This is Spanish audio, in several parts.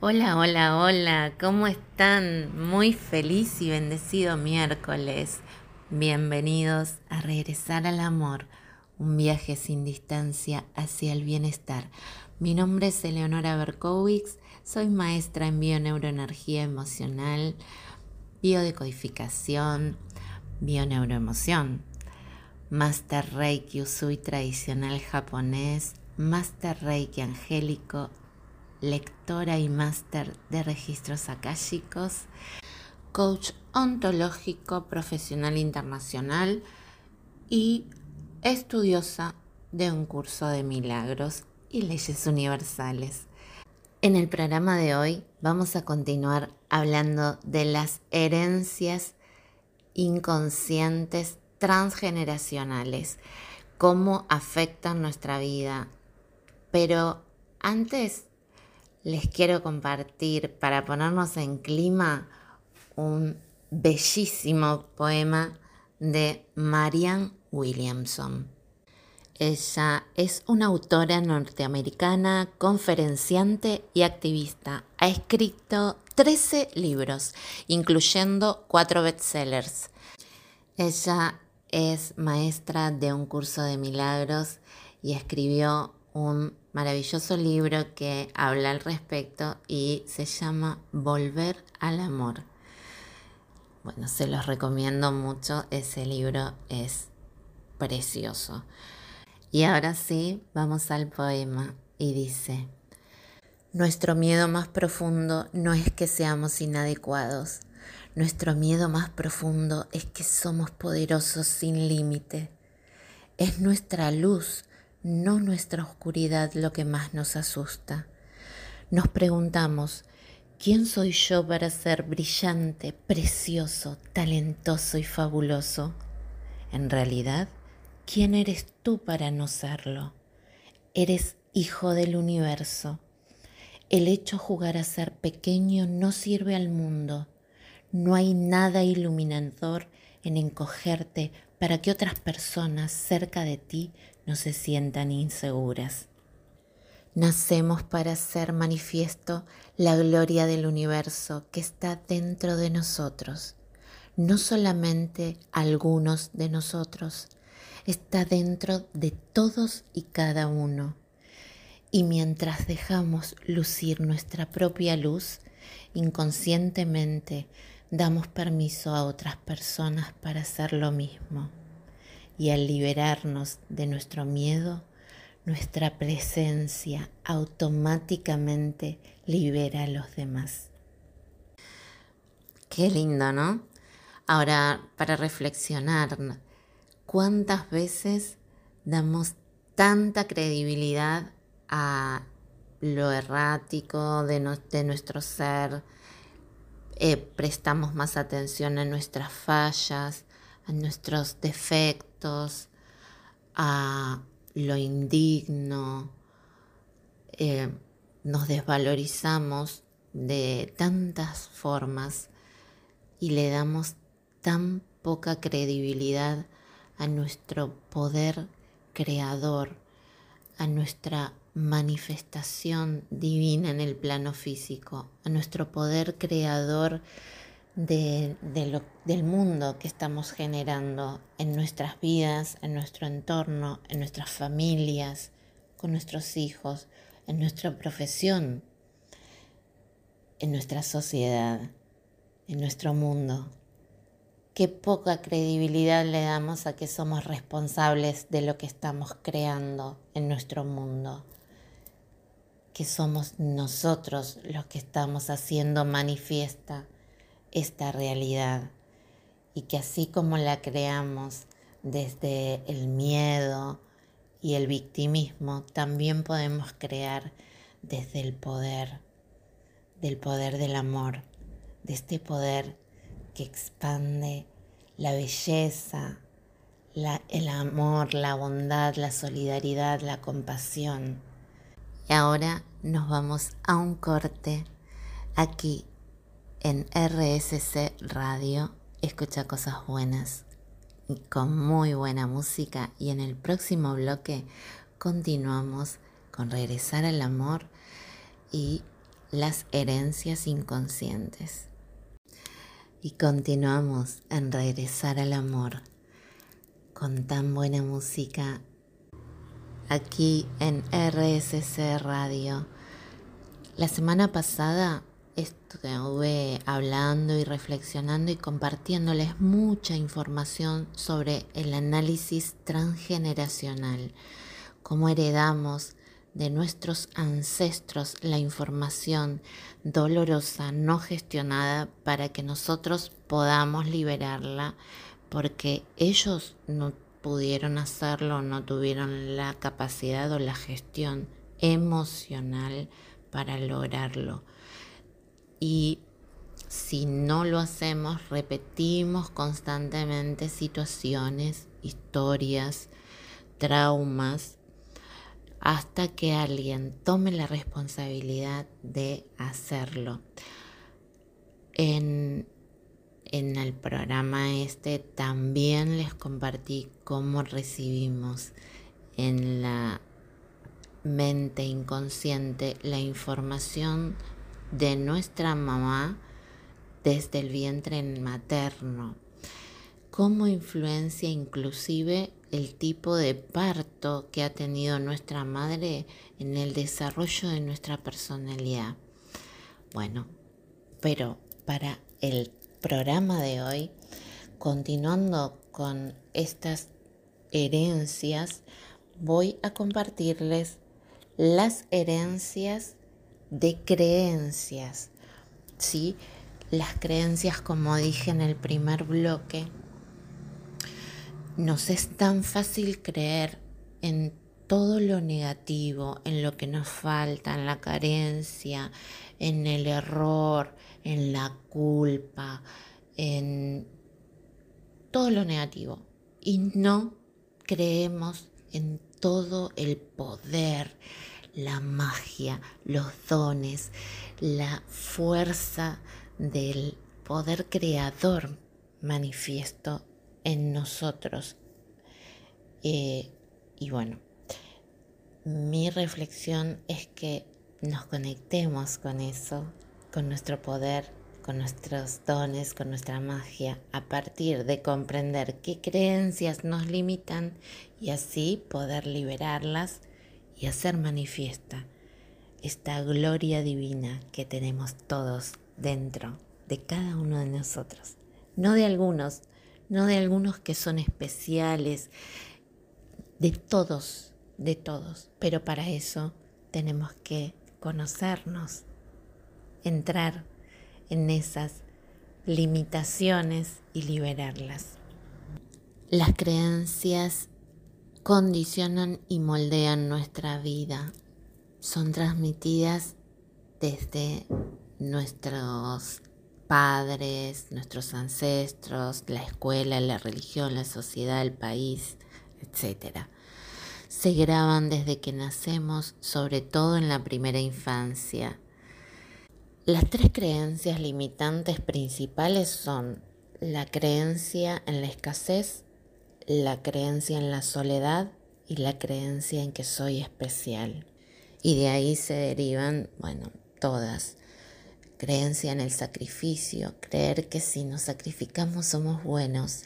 Hola, hola, hola, ¿cómo están? Muy feliz y bendecido miércoles. Bienvenidos a Regresar al Amor, un viaje sin distancia hacia el bienestar. Mi nombre es Eleonora Berkowitz, soy maestra en bioneuroenergía emocional, biodecodificación, bioneuroemoción, Master Reiki Usui tradicional japonés, Master Reiki angélico lectora y máster de registros akáshicos, coach ontológico profesional internacional y estudiosa de un curso de milagros y leyes universales. En el programa de hoy vamos a continuar hablando de las herencias inconscientes transgeneracionales, cómo afectan nuestra vida. Pero antes les quiero compartir para ponernos en clima un bellísimo poema de Marianne Williamson. Ella es una autora norteamericana, conferenciante y activista. Ha escrito 13 libros, incluyendo cuatro bestsellers. Ella es maestra de un curso de milagros y escribió un maravilloso libro que habla al respecto y se llama Volver al Amor. Bueno, se los recomiendo mucho, ese libro es precioso. Y ahora sí, vamos al poema y dice, Nuestro miedo más profundo no es que seamos inadecuados, nuestro miedo más profundo es que somos poderosos sin límite. Es nuestra luz no nuestra oscuridad lo que más nos asusta. Nos preguntamos, ¿quién soy yo para ser brillante, precioso, talentoso y fabuloso? En realidad, ¿quién eres tú para no serlo? Eres hijo del universo. El hecho jugar a ser pequeño no sirve al mundo. No hay nada iluminador en encogerte para que otras personas cerca de ti no se sientan inseguras. Nacemos para hacer manifiesto la gloria del universo que está dentro de nosotros, no solamente algunos de nosotros, está dentro de todos y cada uno. Y mientras dejamos lucir nuestra propia luz, inconscientemente damos permiso a otras personas para hacer lo mismo y al liberarnos de nuestro miedo, nuestra presencia automáticamente libera a los demás. Qué lindo, ¿no? Ahora, para reflexionar, ¿cuántas veces damos tanta credibilidad a lo errático de, nuestro ser? Eh, prestamos más atención a nuestras fallas, a nuestros defectos, a lo indigno, eh, nos desvalorizamos de tantas formas y le damos tan poca credibilidad a nuestro poder creador, a nuestra manifestación divina en el plano físico, a nuestro poder creador de, del mundo que estamos generando en nuestras vidas, en nuestro entorno, en nuestras familias, con nuestros hijos, en nuestra profesión, en nuestra sociedad, en nuestro mundo. Qué poca credibilidad le damos a que somos responsables de lo que estamos creando en nuestro mundo, que somos nosotros los que estamos haciendo manifiesta esta realidad y que así como la creamos desde el miedo y el victimismo, también podemos crear desde el poder, del poder del amor, de este poder que expande la belleza, el amor, la bondad, la solidaridad, la compasión. Y ahora nos vamos a un corte aquí en RSC Radio escucha cosas buenas y con muy buena música y en el próximo bloque continuamos con regresar al amor y las herencias inconscientes. Y continuamos en regresar al amor con tan buena música aquí en RSC Radio. La semana pasada estuve hablando y reflexionando y compartiéndoles mucha información sobre el análisis transgeneracional, cómo heredamos de nuestros ancestros la información dolorosa, no gestionada, para que nosotros podamos liberarla, porque ellos no pudieron hacerlo, no tuvieron la capacidad o la gestión emocional para lograrlo. Y si no lo hacemos, repetimos constantemente situaciones, historias, traumas hasta que alguien tome la responsabilidad de hacerlo. En, el programa este también les compartí cómo recibimos en la mente inconsciente la información de nuestra mamá desde el vientre materno, cómo influencia inclusive el tipo de parto que ha tenido nuestra madre en el desarrollo de nuestra personalidad. Bueno, pero para el programa de hoy, continuando con estas herencias, voy a compartirles las herencias de creencias, ¿sí? Las creencias, como dije en el primer bloque, nos es tan fácil creer en todo lo negativo, en lo que nos falta, en la carencia, en el error, en la culpa, en todo lo negativo. Y no creemos en todo el poder, la magia, los dones, la fuerza del poder creador manifiesto en nosotros. Eh, y bueno, mi reflexión es que nos conectemos con eso, con nuestro poder, con nuestros dones, con nuestra magia, a partir de comprender qué creencias nos limitan y así poder liberarlas y hacer manifiesta esta gloria divina que tenemos todos dentro de cada uno de nosotros, no de algunos, no de algunos que son especiales, de todos, de todos. Pero para eso tenemos que conocernos, entrar en esas limitaciones y liberarlas. Las creencias condicionan y moldean nuestra vida. Son transmitidas desde nuestros padres, nuestros ancestros, la escuela, la religión, la sociedad, el país, etc. Se graban desde que nacemos, sobre todo en la primera infancia. Las tres creencias limitantes principales son la creencia en la escasez, la creencia en la soledad y la creencia en que soy especial. Y de ahí se derivan, bueno, todas creencia en el sacrificio, creer que si nos sacrificamos somos buenos,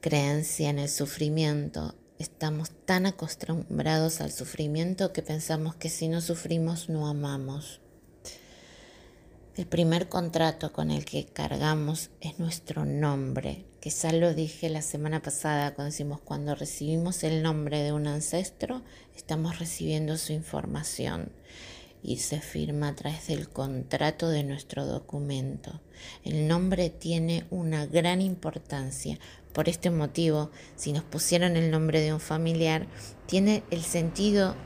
creencia en el sufrimiento, estamos tan acostumbrados al sufrimiento que pensamos que si no sufrimos no amamos. El primer contrato con el que cargamos es nuestro nombre, que ya lo dije la semana pasada cuando decimos cuando recibimos el nombre de un ancestro, estamos recibiendo su información y se firma a través del contrato de nuestro documento. El nombre tiene una gran importancia. Por este motivo, si nos pusieron el nombre de un familiar, tiene el sentido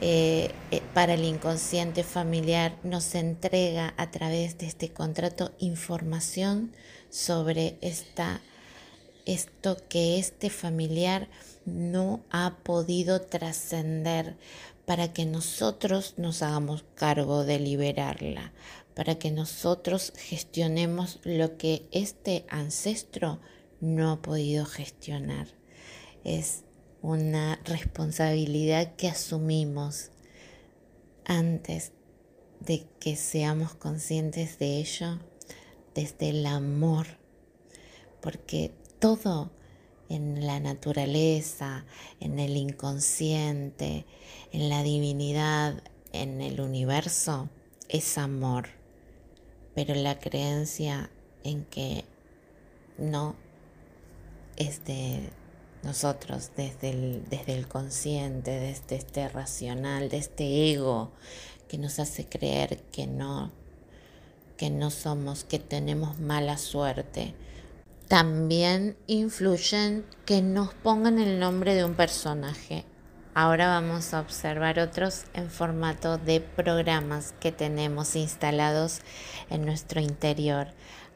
eh, eh, para el inconsciente familiar, nos entrega a través de este contrato información sobre esta, esto que este familiar no ha podido trascender para que nosotros nos hagamos cargo de liberarla, para que nosotros gestionemos lo que este ancestro no ha podido gestionar. Es una responsabilidad que asumimos antes de que seamos conscientes de ello desde el amor, porque todo en la naturaleza, en el inconsciente, en la divinidad, en el universo, es amor. Pero la creencia en que no es de nosotros, desde el, desde el consciente, desde este racional, de este ego que nos hace creer que no, que no somos, que tenemos mala suerte. También influyen que nos pongan el nombre de un personaje. Ahora vamos a observar otros en formato de programas que tenemos instalados en nuestro interior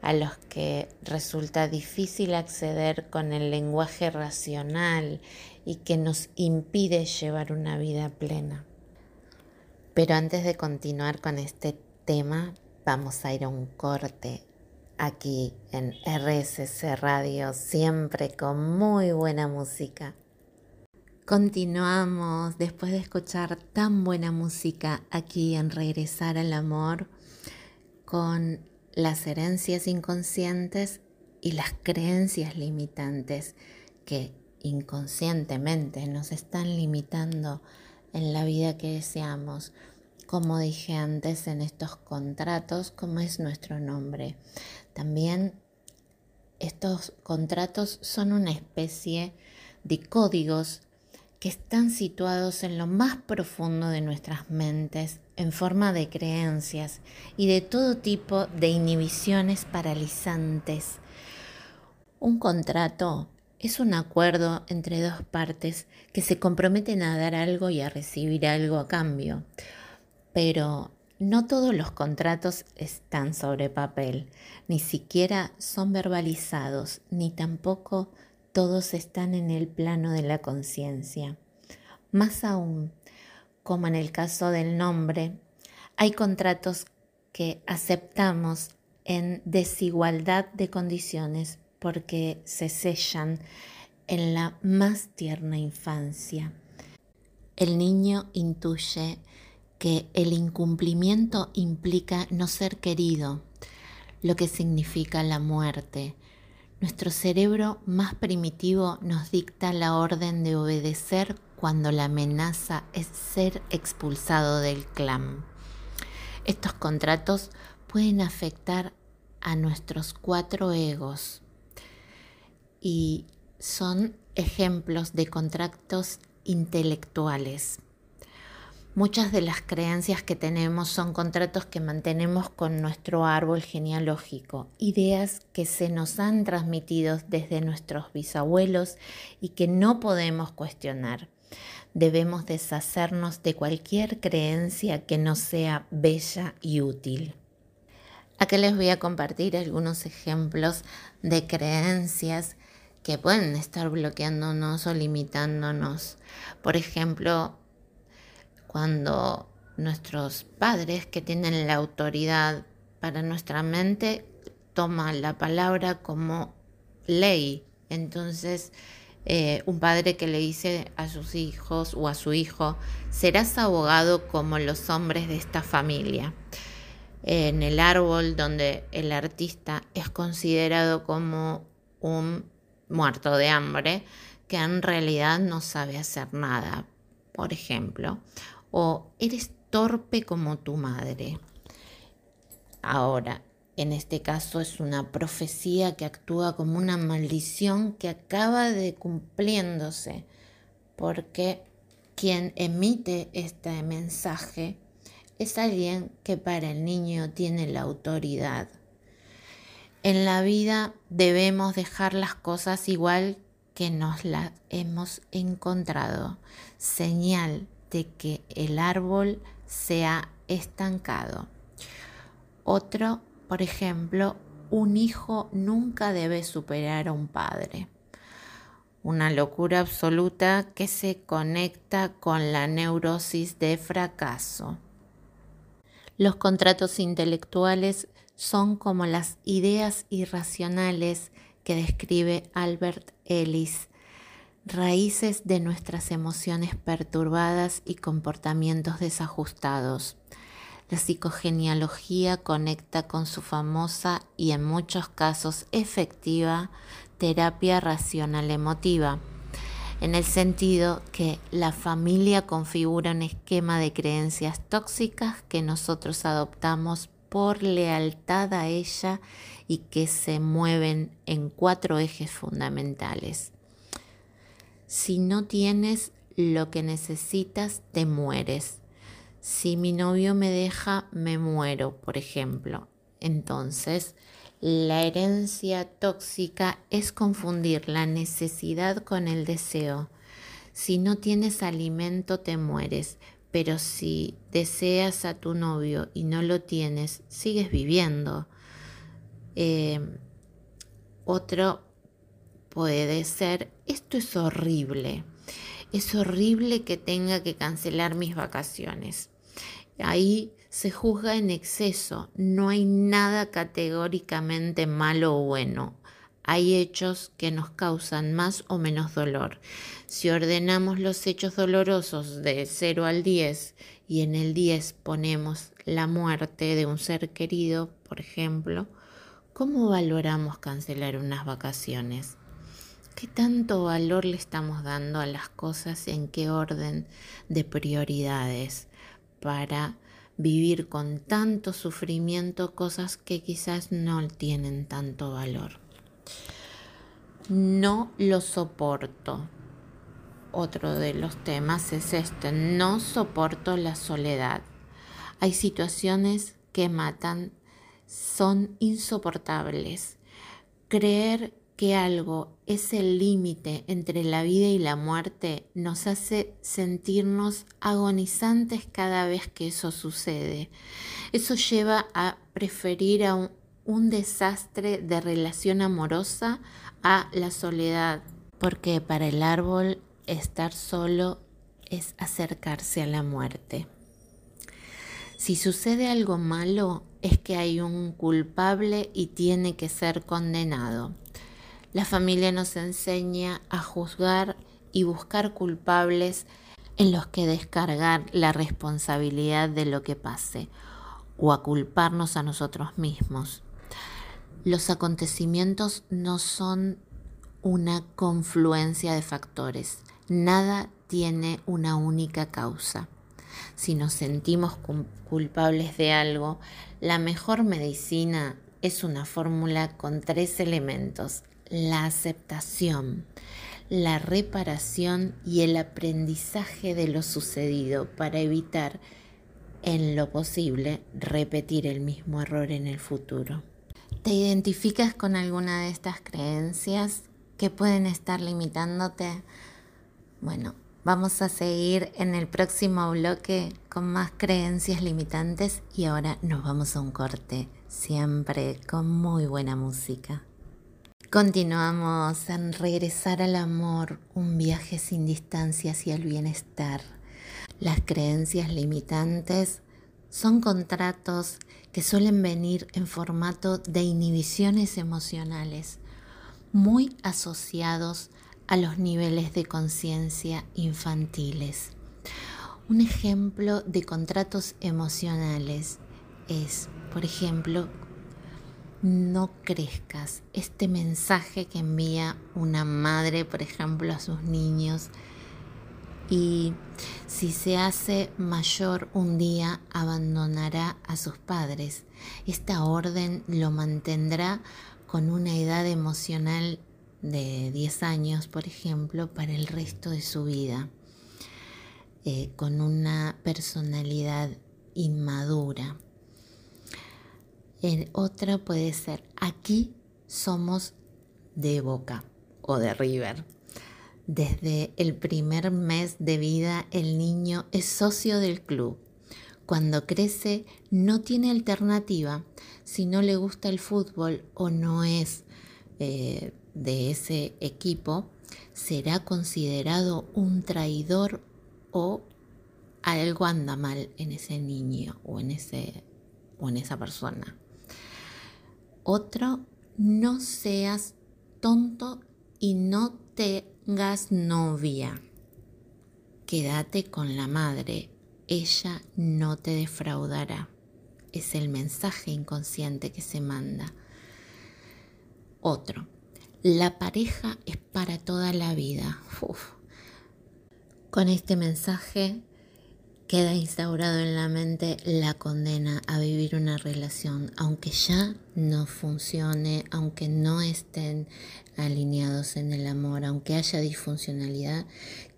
a los que resulta difícil acceder con el lenguaje racional y que nos impide llevar una vida plena. Pero antes de continuar con este tema, vamos a ir a un corte aquí en RSC Radio, siempre con muy buena música. Continuamos después de escuchar tan buena música aquí en Regresar al Amor con las herencias inconscientes y las creencias limitantes que inconscientemente nos están limitando en la vida que deseamos, como dije antes en estos contratos, como es nuestro nombre. También estos contratos son una especie de códigos que están situados en lo más profundo de nuestras mentes en forma de creencias y de todo tipo de inhibiciones paralizantes. Un contrato es un acuerdo entre dos partes que se comprometen a dar algo y a recibir algo a cambio. Pero no todos los contratos están sobre papel, ni siquiera son verbalizados, ni tampoco todos están en el plano de la conciencia. Más aún, como en el caso del nombre, hay contratos que aceptamos en desigualdad de condiciones porque se sellan en la más tierna infancia. El niño intuye que el incumplimiento implica no ser querido, lo que significa la muerte, nuestro cerebro más primitivo nos dicta la orden de obedecer cuando la amenaza es ser expulsado del clan. Estos contratos pueden afectar a nuestros cuatro egos y son ejemplos de contratos intelectuales. Muchas de las creencias que tenemos son contratos que mantenemos con nuestro árbol genealógico, ideas que se nos han transmitido desde nuestros bisabuelos y que no podemos cuestionar. Debemos deshacernos de cualquier creencia que no sea bella y útil. Acá les voy a compartir algunos ejemplos de creencias que pueden estar bloqueándonos o limitándonos. Por ejemplo, cuando nuestros padres que tienen la autoridad para nuestra mente toman la palabra como ley. Entonces, eh, un padre que le dice a sus hijos o a su hijo, serás abogado como los hombres de esta familia. En el árbol donde el artista es considerado como un muerto de hambre, que en realidad no sabe hacer nada, por ejemplo o eres torpe como tu madre. Ahora, en este caso es una profecía que actúa como una maldición que acaba de cumpliéndose, porque quien emite este mensaje es alguien que para el niño tiene la autoridad. En la vida debemos dejar las cosas igual que nos las hemos encontrado. Señal de que el árbol sea estancado. Otro, por ejemplo, un hijo nunca debe superar a un padre. Una locura absoluta que se conecta con la neurosis de fracaso. Los contratos intelectuales son como las ideas irracionales que describe Albert Ellis raíces de nuestras emociones perturbadas y comportamientos desajustados. la psicogenealogía conecta con su famosa y en muchos casos efectiva terapia racional emotiva, en el sentido que la familia configura un esquema de creencias tóxicas que nosotros adoptamos por lealtad a ella y que se mueven en cuatro ejes fundamentales. Si no tienes lo que necesitas, te mueres. Si mi novio me deja, me muero, por ejemplo. Entonces, la herencia tóxica es confundir la necesidad con el deseo. Si no tienes alimento, te mueres, pero si deseas a tu novio y no lo tienes, sigues viviendo. Eh, otro puede ser, esto es horrible, es horrible que tenga que cancelar mis vacaciones. Ahí se juzga en exceso, no hay nada categóricamente malo o bueno. Hay hechos que nos causan más o menos dolor. Si ordenamos los hechos dolorosos de 0 al 10 y en el 10 ponemos la muerte de un ser querido, por ejemplo, ¿cómo valoramos cancelar unas vacaciones? ¿Qué tanto valor le estamos dando a las cosas en qué orden de prioridades para vivir con tanto sufrimiento cosas que quizás no tienen tanto valor? No lo soporto. Otro de los temas es este, no soporto la soledad. Hay situaciones que matan, son insoportables. Creer que algo es el límite entre la vida y la muerte nos hace sentirnos agonizantes cada vez que eso sucede. Eso lleva a preferir a un, desastre de relación amorosa a la soledad, porque para el árbol estar solo es acercarse a la muerte. Si sucede algo malo, es que hay un culpable y tiene que ser condenado. La familia nos enseña a juzgar y buscar culpables en los que descargar la responsabilidad de lo que pase o a culparnos a nosotros mismos. Los acontecimientos no son una confluencia de factores. Nada tiene una única causa. Si nos sentimos culpables de algo, la mejor medicina es una fórmula con tres elementos, la aceptación, la reparación y el aprendizaje de lo sucedido para evitar en lo posible repetir el mismo error en el futuro. ¿Te identificas con alguna de estas creencias que pueden estar limitándote? Bueno, vamos a seguir en el próximo bloque con más creencias limitantes y ahora nos vamos a un corte, siempre con muy buena música. Continuamos en regresar al amor, un viaje sin distancia hacia el bienestar. Las creencias limitantes son contratos que suelen venir en formato de inhibiciones emocionales, muy asociados a los niveles de conciencia infantiles. Un ejemplo de contratos emocionales es, por ejemplo, no crezcas. Este mensaje que envía una madre, por ejemplo, a sus niños. Y si se hace mayor un día, abandonará a sus padres. Esta orden lo mantendrá con una edad emocional de 10 años, por ejemplo, para el resto de su vida, eh, con una personalidad inmadura. En otra puede ser, aquí somos de Boca o de River. Desde el primer mes de vida el niño es socio del club. Cuando crece no tiene alternativa si no le gusta el fútbol o no es eh, de ese equipo, será considerado un traidor o algo anda mal en ese niño o en, ese, o en esa persona. Otro, no seas tonto y no tengas novia. Quédate con la madre, ella no te defraudará. es el mensaje inconsciente que se manda. Otro, la pareja es para toda la vida. Con este mensaje queda instaurado en la mente la condena a vivir una relación, aunque ya no funcione, aunque no estén alineados en el amor, aunque haya disfuncionalidad,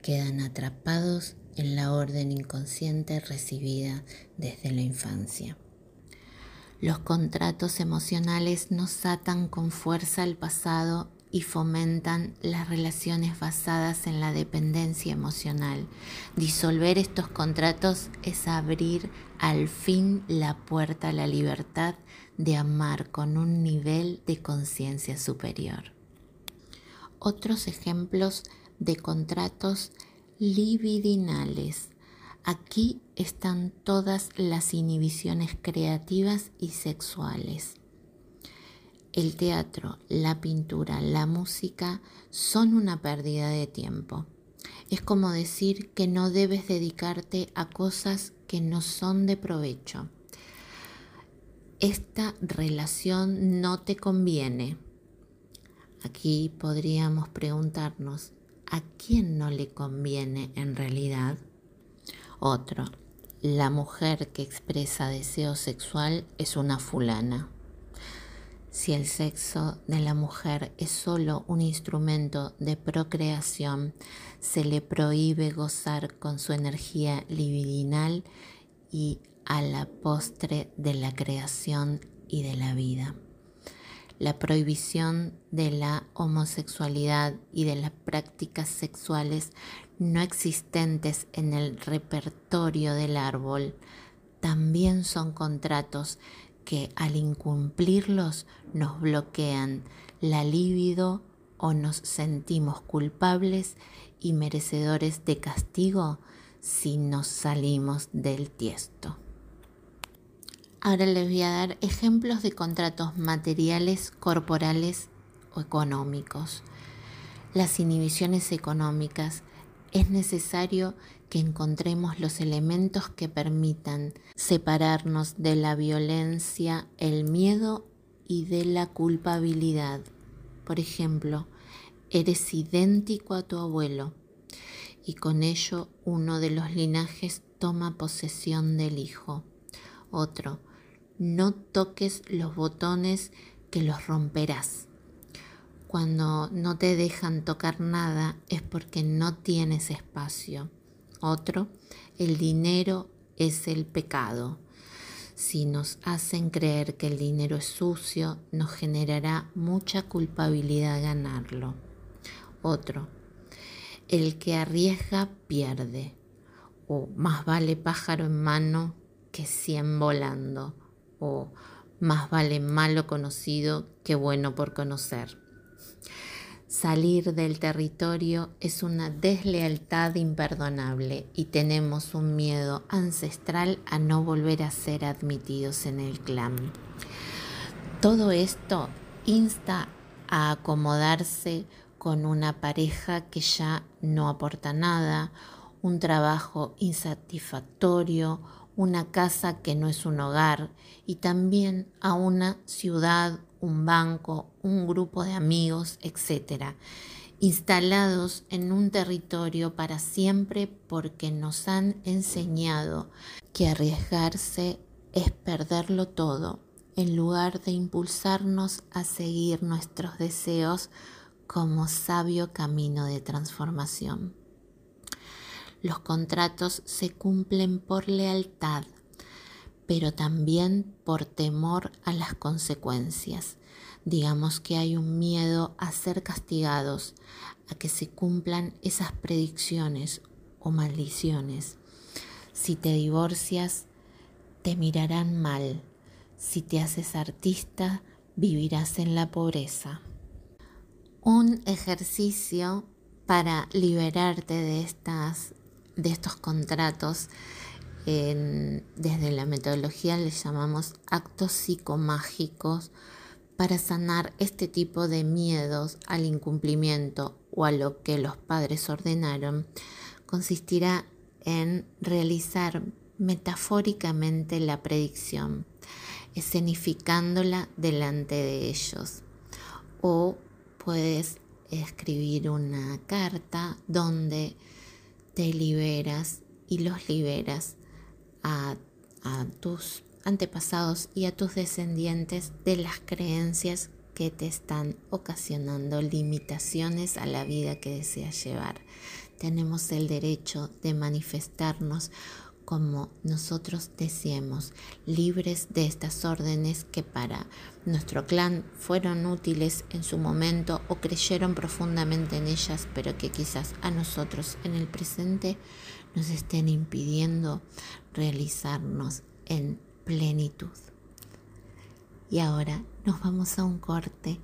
quedan atrapados en la orden inconsciente recibida desde la infancia. Los contratos emocionales nos atan con fuerza al pasado y fomentan las relaciones basadas en la dependencia emocional. Disolver estos contratos es abrir al fin la puerta a la libertad de amar con un nivel de conciencia superior. Otros ejemplos de contratos libidinales. Aquí están todas las inhibiciones creativas y sexuales el teatro, la pintura, la música son una pérdida de tiempo. Es como decir que no debes dedicarte a cosas que no son de provecho. Esta relación no te conviene. Aquí podríamos preguntarnos, ¿a quién no le conviene en realidad? Otro, la mujer que expresa deseo sexual es una fulana. Si el sexo de la mujer es solo un instrumento de procreación, se le prohíbe gozar con su energía libidinal y a la postre de la creación y de la vida. La prohibición de la homosexualidad y de las prácticas sexuales no existentes en el repertorio del árbol también son contratos que al incumplirlos nos bloquean la libido o nos sentimos culpables y merecedores de castigo si nos salimos del tiesto. Ahora les voy a dar ejemplos de contratos materiales, corporales o económicos. Las inhibiciones económicas es necesario que encontremos los elementos que permitan separarnos de la violencia, el miedo y de la culpabilidad. Por ejemplo, eres idéntico a tu abuelo y con ello uno de los linajes toma posesión del hijo. Otro, no toques los botones que los romperás. Cuando no te dejan tocar nada es porque no tienes espacio. Otro, el dinero es el pecado. Si nos hacen creer que el dinero es sucio, nos generará mucha culpabilidad ganarlo. Otro, el que arriesga pierde. O más vale pájaro en mano que cien volando. O más vale malo conocido que bueno por conocer. Salir del territorio es una deslealtad imperdonable y tenemos un miedo ancestral a no volver a ser admitidos en el clan. Todo esto insta a acomodarse con una pareja que ya no aporta nada, un trabajo insatisfactorio, una casa que no es un hogar y también a una ciudad un banco, un grupo de amigos, etc., instalados en un territorio para siempre porque nos han enseñado que arriesgarse es perderlo todo, en lugar de impulsarnos a seguir nuestros deseos como sabio camino de transformación. Los contratos se cumplen por lealtad, pero también por temor a las consecuencias. Digamos que hay un miedo a ser castigados, a que se cumplan esas predicciones o maldiciones. Si te divorcias, te mirarán mal. Si te haces artista, vivirás en la pobreza. Un ejercicio para liberarte de, estas, de estos contratos desde la metodología les llamamos actos psicomágicos para sanar este tipo de miedos al incumplimiento o a lo que los padres ordenaron, consistirá en realizar metafóricamente la predicción. escenificándola delante de ellos. O puedes escribir una carta donde te liberas y los liberas a, tus antepasados y a tus descendientes de las creencias que te están ocasionando limitaciones a la vida que deseas llevar. Tenemos el derecho de manifestarnos como nosotros deseemos, libres de estas órdenes que para nuestro clan fueron útiles en su momento o creyeron profundamente en ellas, pero que quizás a nosotros en el presente nos estén impidiendo realizarnos en plenitud. Y ahora nos vamos a un corte,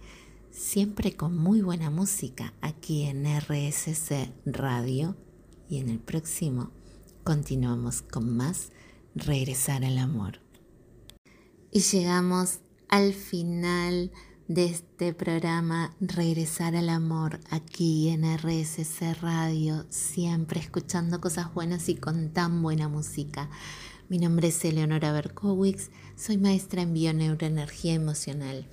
siempre con muy buena música, aquí en RSC Radio. Y en el próximo continuamos con más Regresar al Amor. Y llegamos al final de este programa Regresar al Amor aquí en RSC Radio, siempre escuchando cosas buenas y con tan buena música. Mi nombre es Eleonora Berkowitz, soy maestra en bioneuroenergía emocional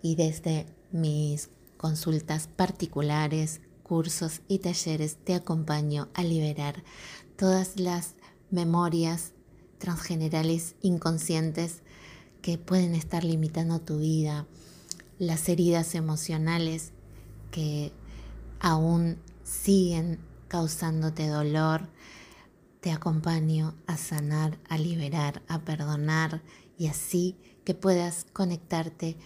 y desde mis consultas particulares, cursos y talleres te acompaño a liberar todas las memorias transgenerales inconscientes que pueden estar limitando tu vida, las heridas emocionales que aún siguen causándote dolor, te acompaño a sanar, a liberar, a perdonar y así que puedas conectarte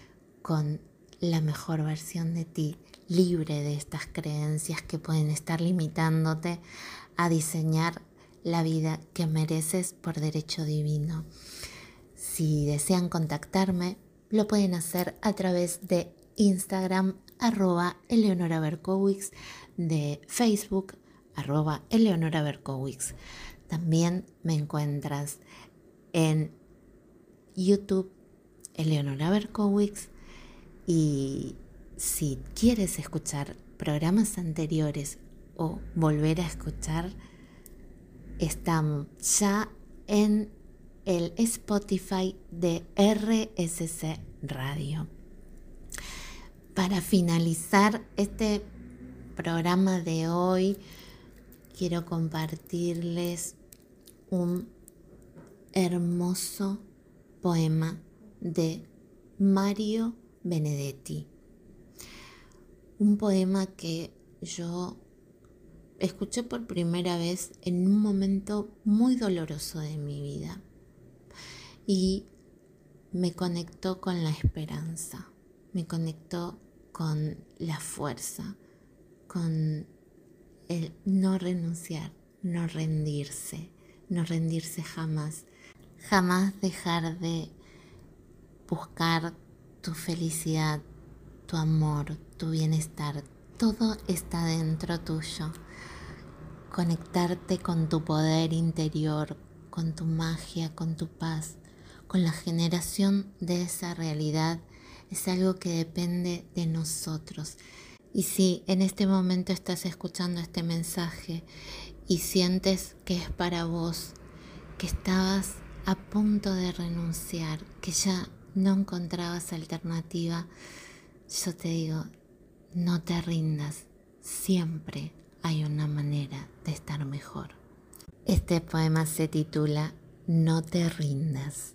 con la mejor versión de ti, libre de estas creencias que pueden estar limitándote a diseñar la vida que mereces por derecho divino. Si desean contactarme, lo pueden hacer a través de Instagram arroba Eleonora Berkowitz, de Facebook arroba Eleonora Berkowitz. También me encuentras en YouTube Eleonora Berkowitz y si quieres escuchar programas anteriores o volver a escuchar, estamos ya en el Spotify de RSC Radio. Para finalizar este programa de hoy, quiero compartirles un hermoso poema de Mario Benedetti. Un poema que yo escuché por primera vez en un momento muy doloroso de mi vida y me conectó con la esperanza, me conectó con la fuerza, con el no renunciar, no rendirse, no rendirse jamás, jamás dejar de buscar tu felicidad, tu amor, tu bienestar. Todo está dentro tuyo. Conectarte con tu poder interior, con tu magia, con tu paz, con la generación de esa realidad es algo que depende de nosotros y si en este momento estás escuchando este mensaje y sientes que es para vos, que estabas a punto de renunciar, que ya no encontrabas alternativa, yo te digo, no te rindas, siempre hay una manera de estar mejor. Este poema se titula No te rindas.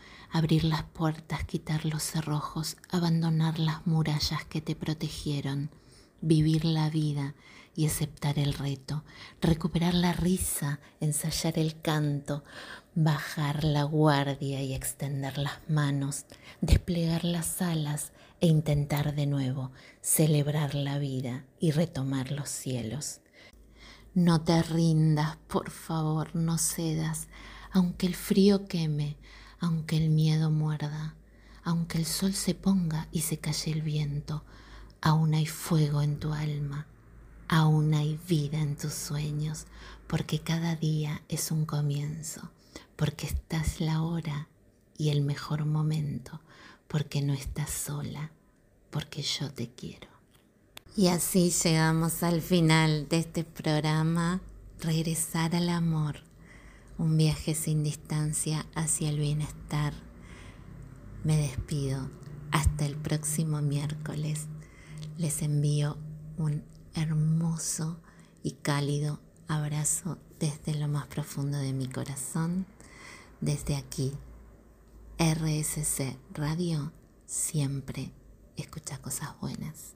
abrir las puertas, quitar los cerrojos, abandonar las murallas que te protegieron, vivir la vida y aceptar el reto, recuperar la risa, ensayar el canto, bajar la guardia y extender las manos, desplegar las alas e intentar de nuevo celebrar la vida y retomar los cielos. No te rindas, por favor, no cedas, aunque el frío queme, aunque el miedo muerda, aunque el sol se ponga y se calle el viento, aún hay fuego en tu alma, aún hay vida en tus sueños, porque cada día es un comienzo, porque estás la hora y el mejor momento, porque no estás sola, porque yo te quiero. Y así llegamos al final de este programa, Regresar al Amor, un viaje sin distancia hacia el bienestar. Me despido. Hasta el próximo miércoles. Les envío un hermoso y cálido abrazo desde lo más profundo de mi corazón. Desde aquí, RSC Radio, siempre escucha cosas buenas.